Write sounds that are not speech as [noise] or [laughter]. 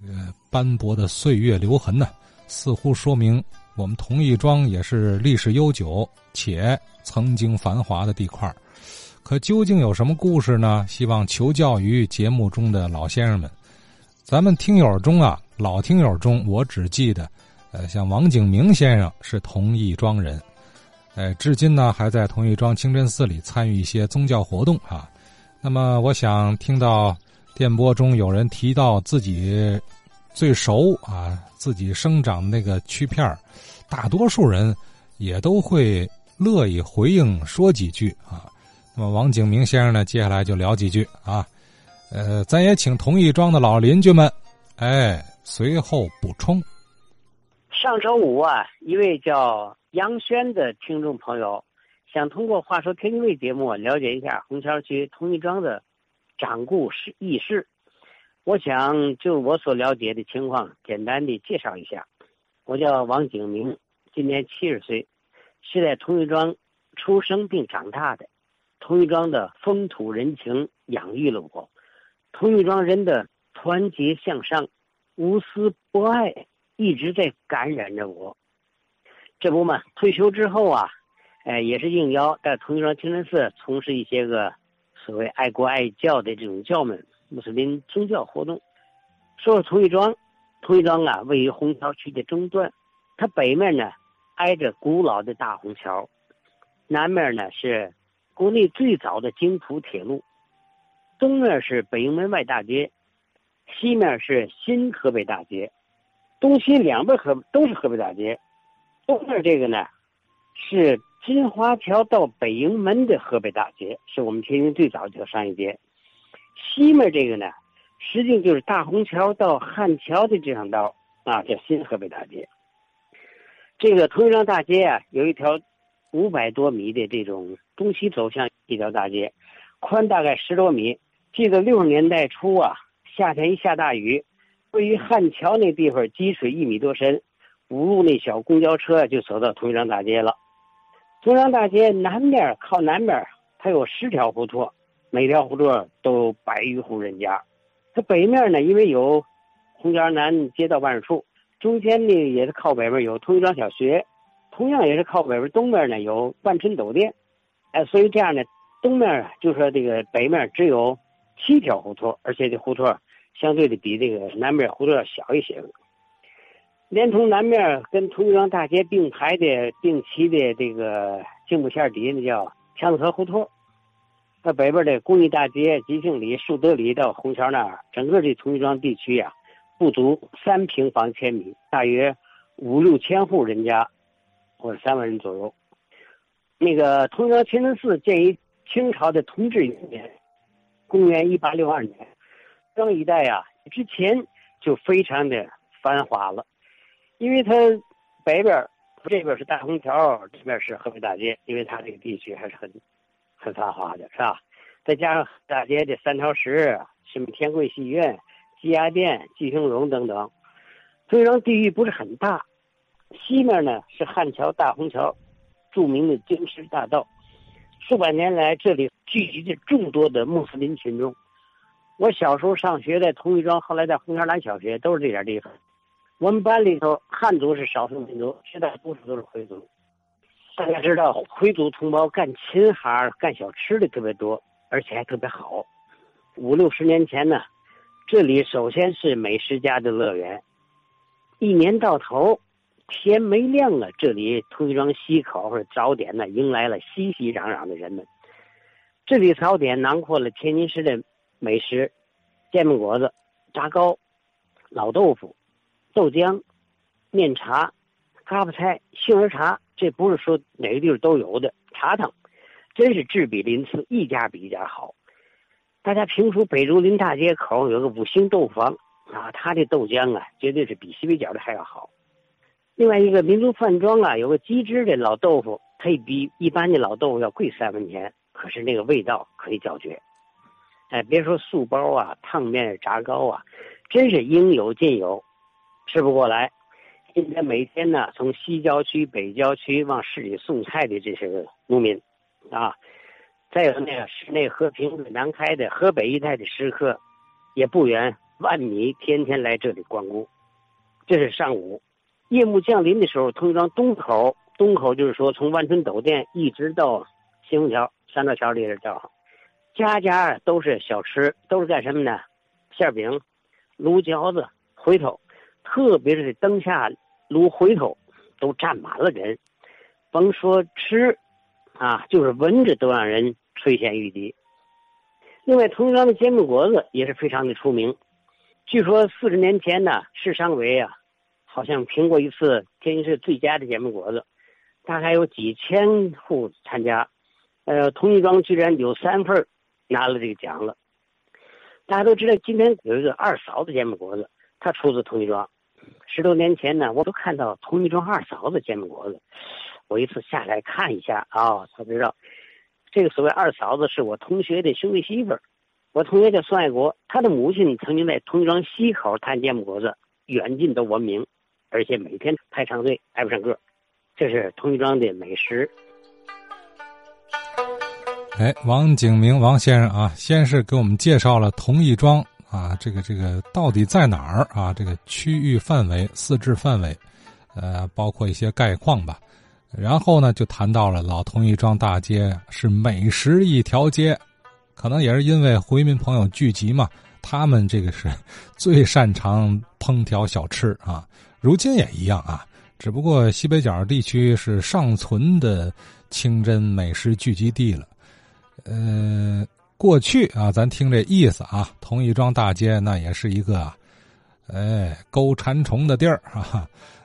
这个斑驳的岁月留痕呢，似乎说明我们同义庄也是历史悠久且曾经繁华的地块可究竟有什么故事呢？希望求教于节目中的老先生们。咱们听友中啊，老听友中，我只记得，呃，像王景明先生是同义庄人，呃，至今呢还在同义庄清真寺里参与一些宗教活动啊。那么，我想听到。电波中有人提到自己最熟啊，自己生长的那个区片大多数人也都会乐意回应说几句啊。那么王景明先生呢，接下来就聊几句啊。呃，咱也请同一庄的老邻居们，哎，随后补充。上周五啊，一位叫杨轩的听众朋友想通过《话说天津卫》节目了解一下红桥区同一庄的。掌故事轶事，我想就我所了解的情况，简单的介绍一下。我叫王景明，今年七十岁，是在同玉庄出生并长大的。同玉庄的风土人情养育了我，同玉庄人的团结向上、无私博爱，一直在感染着我。这不嘛，退休之后啊，哎，也是应邀在同玉庄清真寺从事一些个。所谓爱国爱教的这种教门，穆斯林宗教活动。说说同义庄，同义庄啊，位于虹桥区的中段，它北面呢挨着古老的大虹桥，南面呢是国内最早的京浦铁路，东面是北营门外大街，西面是新河北大街，东西两边河都是河北大街，东面这个呢是。金华桥到北营门的河北大街是我们天津最早的商业街，西面这个呢，实际就是大虹桥到汉桥的这条道啊，叫新河北大街。这个同昌大街啊，有一条五百多米的这种东西走向一条大街，宽大概十多米。记得六十年代初啊，夏天一下大雨，位于汉桥那地方积水一米多深，五路那小公交车就走到同昌大街了。中央大街南面靠南边，它有十条胡同，每条胡同都百余户人家。它北面呢，因为有红桥南街道办事处，中间呢也是靠北边有通一庄小学，同样也是靠北边东面呢有万春酒店。哎，所以这样呢，东面就说这个北面只有七条胡同，而且这胡同相对的比这个南面胡同要小一些。连同南面跟同庄大街并排的并齐的这个静木线底下，那叫强子河胡同。那北边的公益大街、吉庆里、树德里到虹桥那儿，整个这同庄地区呀，不足三平方千米，大约五六千户人家，或者三万人左右。那个同庄清真寺建于清朝的同治元年，公元一八六二年。这一带呀，之前就非常的繁华了。因为它北边这边是大虹桥，这边是河北大街，因为它这个地区还是很很繁华的，是吧？再加上大街的三条石，什么天贵戏院、鸡鸭店、季兴荣等等，所以说地域不是很大。西面呢是汉桥、大虹桥，著名的京师大道。数百年来，这里聚集着众多的穆斯林群众。我小时候上学在同义庄，后来在虹桥南小学，都是这点地方。我们班里头汉族是少数民族，绝大多数都是回族。大家知道，回族同胞干琴行、干小吃的特别多，而且还特别好。五六十年前呢，这里首先是美食家的乐园。一年到头，天没亮了，这里同庄西口或者早点呢，迎来了熙熙攘攘的人们。这里早点囊括了天津市的美食：煎饼果子、炸糕、老豆腐。豆浆、面茶、嘎巴菜、杏仁茶，这不是说哪个地方都有的。茶汤真是质比鳞次，一家比一家好。大家评出北竹林大街口有个五星豆坊啊，他的豆浆啊，绝对是比西北角的还要好。另外一个民族饭庄啊，有个鸡汁的老豆腐，它比一般的老豆腐要贵三分钱，可是那个味道可以叫绝。哎，别说素包啊、烫面、炸糕啊，真是应有尽有。吃不过来，现在每天呢，从西郊区、北郊区往市里送菜的这些个农民，啊，再有那个市内和平、南开的河北一带的食客，也不远万米天天来这里光顾。这是上午，夜幕降临的时候，通庄东口，东口就是说从万春斗店一直到新虹桥三道桥里这叫，家家都是小吃，都是干什么呢？馅饼、卤饺子、回头，特别是灯下炉回头，都站满了人。甭说吃，啊，就是闻着都让人垂涎欲滴。另外，同庄的煎饼果子也是非常的出名。据说四十年前呢，市商委啊，好像评过一次天津市最佳的煎饼果子，大概有几千户参加，呃，同义庄居然有三份拿了这个奖了。大家都知道，今天有一个二嫂子煎饼果子，它出自同义庄。十多年前呢，我都看到同义庄二嫂子煎饼果子，我一次下来看一下啊，才知道。这个所谓二嫂子是我同学的兄弟媳妇儿，我同学叫孙爱国，他的母亲曾经在同庄西口摊煎饼果子，远近都闻名，而且每天排长队挨不上个。这是同一庄的美食。哎，王景明王先生啊，先是给我们介绍了同义庄啊，这个这个到底在哪儿啊？这个区域范围、四至范围，呃，包括一些概况吧。然后呢，就谈到了老同义庄大街是美食一条街，可能也是因为回民朋友聚集嘛，他们这个是 [laughs] 最擅长烹调小吃啊。如今也一样啊，只不过西北角地区是尚存的清真美食聚集地了。呃，过去啊，咱听这意思啊，同义庄大街那也是一个，哎，勾馋虫的地儿啊。